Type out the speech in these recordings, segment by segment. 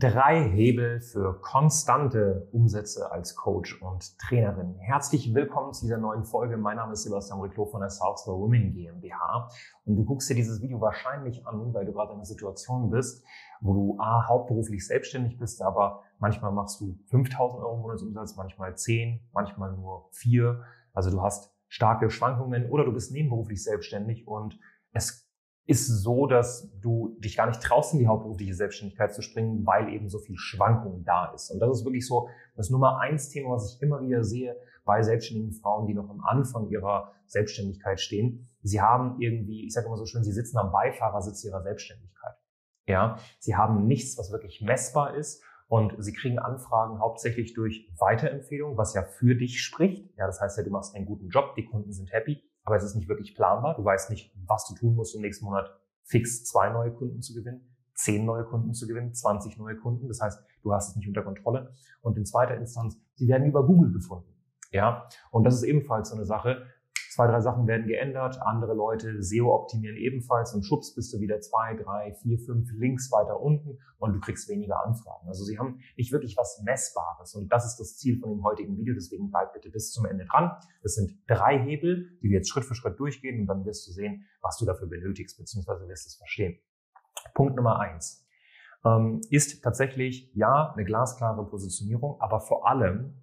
Drei Hebel für konstante Umsätze als Coach und Trainerin. Herzlich willkommen zu dieser neuen Folge. Mein Name ist Sebastian Reclo von der South for Women GmbH. Und du guckst dir dieses Video wahrscheinlich an, weil du gerade in einer Situation bist, wo du A, hauptberuflich selbstständig bist, aber manchmal machst du 5000 Euro Monatsumsatz, manchmal 10, manchmal nur 4. Also du hast starke Schwankungen oder du bist nebenberuflich selbstständig und es ist so, dass du dich gar nicht traust, in die hauptberufliche Selbstständigkeit zu springen, weil eben so viel Schwankung da ist. Und das ist wirklich so das Nummer eins Thema, was ich immer wieder sehe bei selbstständigen Frauen, die noch am Anfang ihrer Selbstständigkeit stehen. Sie haben irgendwie, ich sage immer so schön, sie sitzen am Beifahrersitz ihrer Selbstständigkeit. Ja, sie haben nichts, was wirklich messbar ist und sie kriegen Anfragen hauptsächlich durch Weiterempfehlung, was ja für dich spricht. Ja, das heißt ja, du machst einen guten Job, die Kunden sind happy aber es ist nicht wirklich planbar. Du weißt nicht, was du tun musst, um nächsten Monat fix zwei neue Kunden zu gewinnen, zehn neue Kunden zu gewinnen, 20 neue Kunden. Das heißt, du hast es nicht unter Kontrolle. Und in zweiter Instanz, sie werden über Google gefunden. Ja, und das ist ebenfalls so eine Sache. Zwei, drei Sachen werden geändert, andere Leute SEO optimieren ebenfalls und schubst bist du wieder zwei, drei, vier, fünf Links weiter unten und du kriegst weniger Anfragen. Also sie haben nicht wirklich was Messbares und das ist das Ziel von dem heutigen Video, deswegen bleib bitte bis zum Ende dran. Es sind drei Hebel, die wir jetzt Schritt für Schritt durchgehen und dann wirst du sehen, was du dafür benötigst, beziehungsweise wirst es verstehen. Punkt Nummer eins ähm, ist tatsächlich, ja, eine glasklare Positionierung, aber vor allem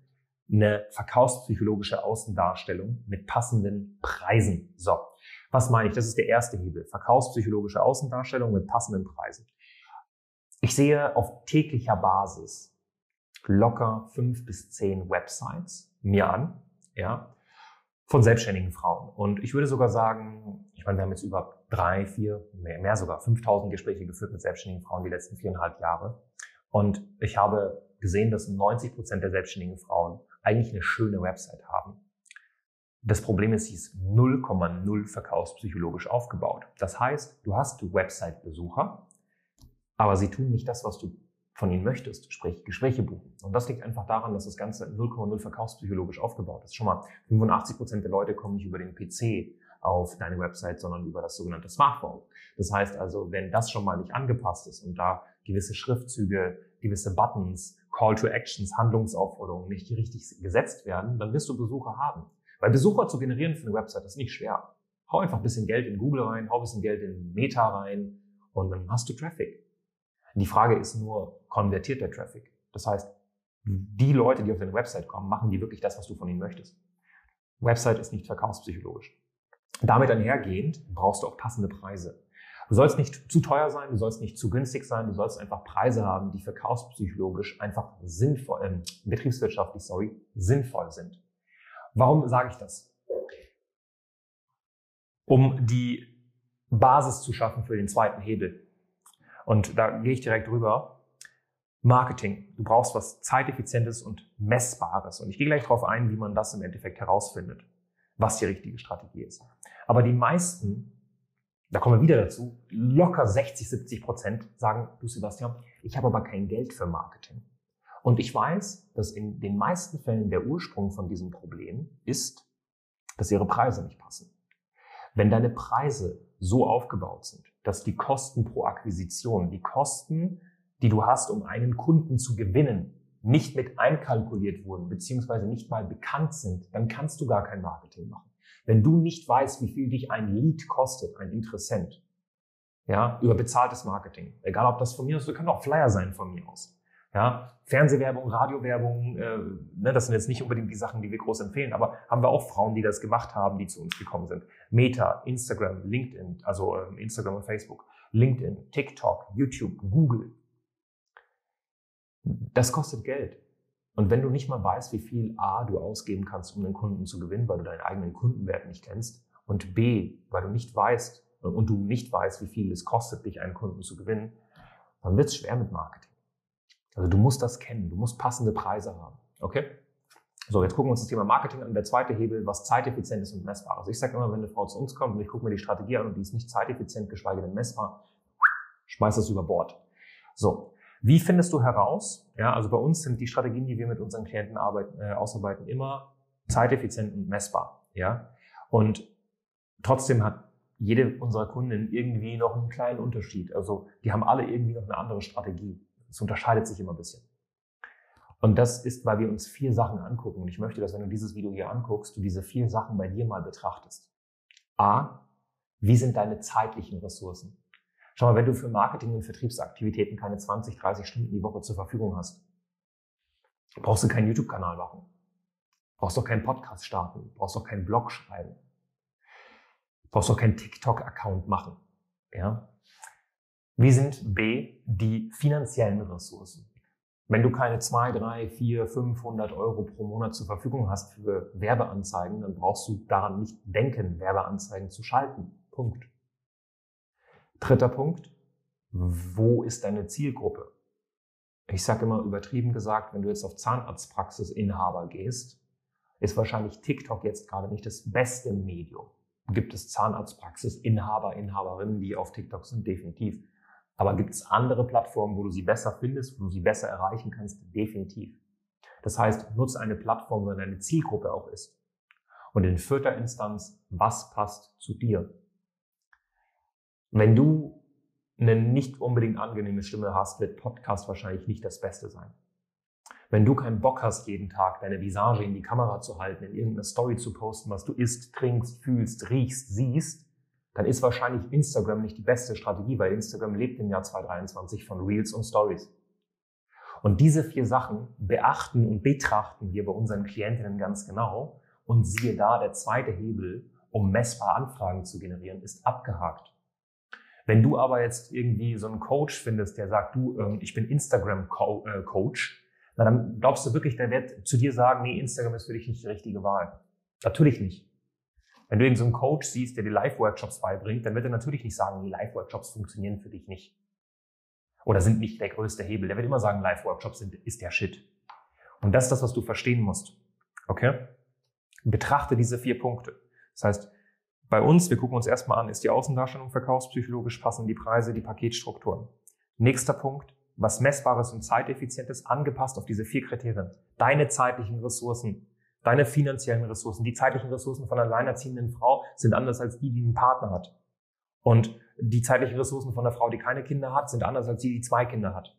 eine verkaufspsychologische Außendarstellung mit passenden Preisen. So, was meine ich? Das ist der erste Hebel. Verkaufspsychologische Außendarstellung mit passenden Preisen. Ich sehe auf täglicher Basis locker fünf bis zehn Websites mir an, ja, von selbstständigen Frauen. Und ich würde sogar sagen, ich meine, wir haben jetzt über drei, vier, mehr, mehr sogar 5000 Gespräche geführt mit selbstständigen Frauen die letzten viereinhalb Jahre. Und ich habe gesehen, dass 90 Prozent der selbstständigen Frauen eigentlich eine schöne Website haben. Das Problem ist, sie ist 0,0 verkaufspsychologisch aufgebaut. Das heißt, du hast Website-Besucher, aber sie tun nicht das, was du von ihnen möchtest, sprich Gespräche buchen. Und das liegt einfach daran, dass das Ganze 0,0 verkaufspsychologisch aufgebaut ist. Schon mal 85 Prozent der Leute kommen nicht über den PC auf deine Website, sondern über das sogenannte Smartphone. Das heißt also, wenn das schon mal nicht angepasst ist und da gewisse Schriftzüge, gewisse Buttons, Call to Actions, Handlungsaufforderungen nicht richtig gesetzt werden, dann wirst du Besucher haben. Weil Besucher zu generieren für eine Website ist nicht schwer. Hau einfach ein bisschen Geld in Google rein, hau ein bisschen Geld in Meta rein und dann hast du Traffic. Die Frage ist nur, konvertiert der Traffic? Das heißt, die Leute, die auf deine Website kommen, machen die wirklich das, was du von ihnen möchtest? Website ist nicht verkaufspsychologisch. Damit einhergehend brauchst du auch passende Preise. Du sollst nicht zu teuer sein, du sollst nicht zu günstig sein, du sollst einfach Preise haben, die verkaufspsychologisch einfach sinnvoll, äh, betriebswirtschaftlich, sorry, sinnvoll sind. Warum sage ich das? Um die Basis zu schaffen für den zweiten Hebel. Und da gehe ich direkt rüber. Marketing. Du brauchst was zeiteffizientes und messbares. Und ich gehe gleich darauf ein, wie man das im Endeffekt herausfindet, was die richtige Strategie ist. Aber die meisten da kommen wir wieder dazu, locker 60, 70 Prozent sagen, du Sebastian, ich habe aber kein Geld für Marketing. Und ich weiß, dass in den meisten Fällen der Ursprung von diesem Problem ist, dass ihre Preise nicht passen. Wenn deine Preise so aufgebaut sind, dass die Kosten pro Akquisition, die Kosten, die du hast, um einen Kunden zu gewinnen, nicht mit einkalkuliert wurden, beziehungsweise nicht mal bekannt sind, dann kannst du gar kein Marketing machen. Wenn du nicht weißt, wie viel dich ein Lead kostet, ein Interessent, ja, über bezahltes Marketing, egal ob das von mir aus, das kann auch Flyer sein von mir aus. Ja, Fernsehwerbung, Radiowerbung, äh, ne, das sind jetzt nicht unbedingt die Sachen, die wir groß empfehlen, aber haben wir auch Frauen, die das gemacht haben, die zu uns gekommen sind. Meta, Instagram, LinkedIn, also äh, Instagram und Facebook, LinkedIn, TikTok, YouTube, Google. Das kostet Geld. Und wenn du nicht mal weißt, wie viel A du ausgeben kannst, um den Kunden zu gewinnen, weil du deinen eigenen Kundenwert nicht kennst, und B, weil du nicht weißt und du nicht weißt, wie viel es kostet, dich einen Kunden zu gewinnen, dann wird es schwer mit Marketing. Also du musst das kennen, du musst passende Preise haben. Okay? So, jetzt gucken wir uns das Thema Marketing an. Der zweite Hebel, was zeiteffizient ist und messbar. Also ich sage immer, wenn eine Frau zu uns kommt und ich gucke mir die Strategie an und die ist nicht zeiteffizient, geschweige denn messbar, schmeiß das über Bord. So, wie findest du heraus? Ja, also bei uns sind die Strategien, die wir mit unseren Klienten arbeiten, äh, ausarbeiten, immer zeiteffizient und messbar. Ja, und trotzdem hat jede unserer Kunden irgendwie noch einen kleinen Unterschied. Also die haben alle irgendwie noch eine andere Strategie. Es unterscheidet sich immer ein bisschen. Und das ist, weil wir uns vier Sachen angucken. Und ich möchte, dass wenn du dieses Video hier anguckst, du diese vier Sachen bei dir mal betrachtest. A, wie sind deine zeitlichen Ressourcen? Schau mal, wenn du für Marketing und Vertriebsaktivitäten keine 20, 30 Stunden die Woche zur Verfügung hast, brauchst du keinen YouTube-Kanal machen. Brauchst doch keinen Podcast starten. Brauchst doch keinen Blog schreiben. Brauchst doch keinen TikTok-Account machen. Ja? Wie sind B die finanziellen Ressourcen? Wenn du keine 2, 3, 4, 500 Euro pro Monat zur Verfügung hast für Werbeanzeigen, dann brauchst du daran nicht denken, Werbeanzeigen zu schalten. Punkt. Dritter Punkt. Wo ist deine Zielgruppe? Ich sage immer übertrieben gesagt, wenn du jetzt auf Zahnarztpraxisinhaber gehst, ist wahrscheinlich TikTok jetzt gerade nicht das beste Medium. Gibt es Zahnarztpraxisinhaber, Inhaberinnen, die auf TikTok sind? Definitiv. Aber gibt es andere Plattformen, wo du sie besser findest, wo du sie besser erreichen kannst? Definitiv. Das heißt, nutze eine Plattform, wo deine Zielgruppe auch ist. Und in vierter Instanz, was passt zu dir? Wenn du eine nicht unbedingt angenehme Stimme hast, wird Podcast wahrscheinlich nicht das Beste sein. Wenn du keinen Bock hast, jeden Tag deine Visage in die Kamera zu halten, in irgendeiner Story zu posten, was du isst, trinkst, fühlst, riechst, siehst, dann ist wahrscheinlich Instagram nicht die beste Strategie, weil Instagram lebt im Jahr 2023 von Reels und Stories. Und diese vier Sachen beachten und betrachten wir bei unseren Klientinnen ganz genau. Und siehe da, der zweite Hebel, um messbar Anfragen zu generieren, ist abgehakt. Wenn du aber jetzt irgendwie so einen Coach findest, der sagt, du, ähm, ich bin Instagram-Coach, äh, dann glaubst du wirklich, der wird zu dir sagen, nee, Instagram ist für dich nicht die richtige Wahl. Natürlich nicht. Wenn du irgendeinen so Coach siehst, der dir Live-Workshops beibringt, dann wird er natürlich nicht sagen, die Live-Workshops funktionieren für dich nicht. Oder sind nicht der größte Hebel. Der wird immer sagen, Live-Workshops sind, ist der Shit. Und das ist das, was du verstehen musst. Okay? Betrachte diese vier Punkte. Das heißt, bei uns, wir gucken uns erstmal an, ist die Außendarstellung verkaufspsychologisch, passen die Preise, die Paketstrukturen. Nächster Punkt, was Messbares und Zeiteffizientes, angepasst auf diese vier Kriterien. Deine zeitlichen Ressourcen, Deine finanziellen Ressourcen, die zeitlichen Ressourcen von einer alleinerziehenden Frau sind anders als die, die einen Partner hat. Und die zeitlichen Ressourcen von einer Frau, die keine Kinder hat, sind anders als die, die zwei Kinder hat.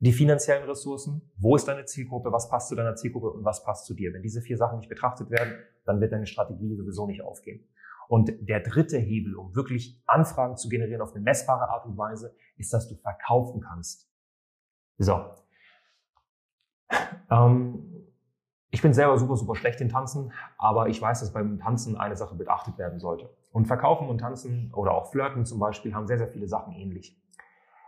Die finanziellen Ressourcen, wo ist deine Zielgruppe, was passt zu deiner Zielgruppe und was passt zu dir. Wenn diese vier Sachen nicht betrachtet werden, dann wird deine Strategie sowieso nicht aufgehen. Und der dritte Hebel, um wirklich Anfragen zu generieren auf eine messbare Art und Weise, ist, dass du verkaufen kannst. So. Ähm, ich bin selber super, super schlecht in Tanzen, aber ich weiß, dass beim Tanzen eine Sache beachtet werden sollte. Und Verkaufen und Tanzen oder auch Flirten zum Beispiel haben sehr, sehr viele Sachen ähnlich.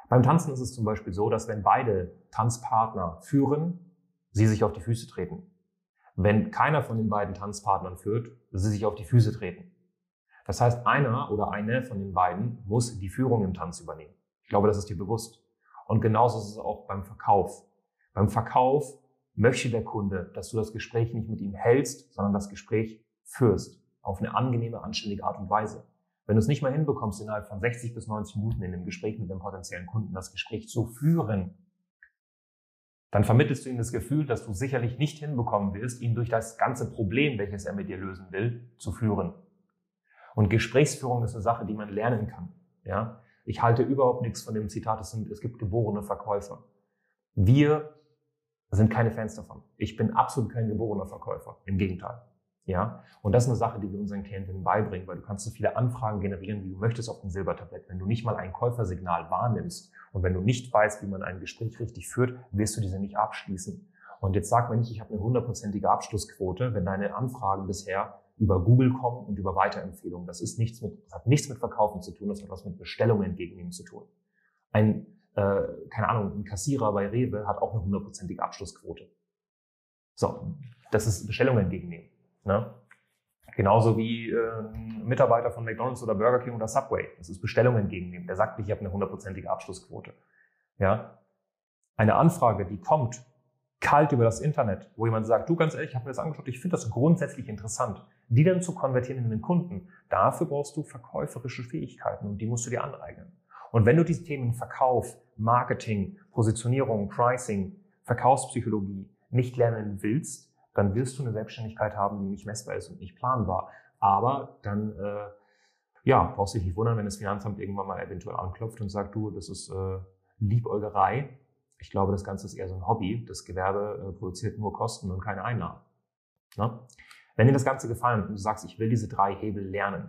Beim Tanzen ist es zum Beispiel so, dass wenn beide Tanzpartner führen, sie sich auf die Füße treten. Wenn keiner von den beiden Tanzpartnern führt, sie sich auf die Füße treten. Das heißt, einer oder eine von den beiden muss die Führung im Tanz übernehmen. Ich glaube, das ist dir bewusst. Und genauso ist es auch beim Verkauf. Beim Verkauf möchte der Kunde, dass du das Gespräch nicht mit ihm hältst, sondern das Gespräch führst. Auf eine angenehme, anständige Art und Weise. Wenn du es nicht mal hinbekommst, innerhalb von 60 bis 90 Minuten in dem Gespräch mit dem potenziellen Kunden das Gespräch zu führen, dann vermittelst du ihm das Gefühl, dass du sicherlich nicht hinbekommen wirst, ihn durch das ganze Problem, welches er mit dir lösen will, zu führen. Und Gesprächsführung ist eine Sache, die man lernen kann. Ja? Ich halte überhaupt nichts von dem Zitat, es, sind, es gibt geborene Verkäufer. Wir sind keine Fans davon. Ich bin absolut kein geborener Verkäufer. Im Gegenteil. Ja, und das ist eine Sache, die wir unseren Klientinnen beibringen, weil du kannst so viele Anfragen generieren, wie du möchtest auf dem Silbertablett. Wenn du nicht mal ein Käufersignal wahrnimmst und wenn du nicht weißt, wie man ein Gespräch richtig führt, wirst du diese nicht abschließen. Und jetzt sag mir nicht, ich habe eine hundertprozentige Abschlussquote, wenn deine Anfragen bisher über Google kommen und über Weiterempfehlungen. Das ist nichts mit, das hat nichts mit Verkaufen zu tun, das hat was mit Bestellungen entgegennehmen zu tun. Ein äh, keine Ahnung, ein Kassierer bei Rewe hat auch eine hundertprozentige Abschlussquote. So, das ist Bestellungen entgegennehmen. Ne? Genauso wie äh, ein Mitarbeiter von McDonald's oder Burger King oder Subway. Das ist Bestellungen entgegennehmen. Der sagt ich habe eine hundertprozentige Abschlussquote. Ja? Eine Anfrage, die kommt kalt über das Internet, wo jemand sagt, du ganz ehrlich, ich habe mir das angeschaut, ich finde das grundsätzlich interessant, die dann zu konvertieren in den Kunden. Dafür brauchst du verkäuferische Fähigkeiten und die musst du dir aneignen. Und wenn du diese Themen Verkauf, Marketing, Positionierung, Pricing, Verkaufspsychologie nicht lernen willst, dann wirst du eine Selbstständigkeit haben, die nicht messbar ist und nicht planbar. Aber dann äh, ja, brauchst du dich nicht wundern, wenn das Finanzamt irgendwann mal eventuell anklopft und sagt, du, das ist äh, Liebäugerei. Ich glaube, das Ganze ist eher so ein Hobby. Das Gewerbe äh, produziert nur Kosten und keine Einnahmen. Ne? Wenn dir das Ganze gefallen und du sagst, ich will diese drei Hebel lernen,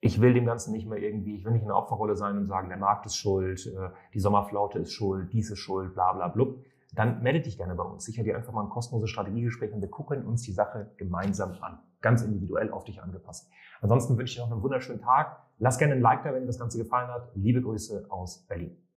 ich will dem Ganzen nicht mehr irgendwie, ich will nicht in der Opferrolle sein und sagen, der Markt ist schuld, äh, die Sommerflaute ist schuld, dies ist schuld, bla bla blub, dann melde dich gerne bei uns. Sicher dir einfach mal ein kostenloses Strategiegespräch und wir gucken uns die Sache gemeinsam an. Ganz individuell auf dich angepasst. Ansonsten wünsche ich dir noch einen wunderschönen Tag. Lass gerne ein Like da, wenn dir das Ganze gefallen hat. Liebe Grüße aus Berlin.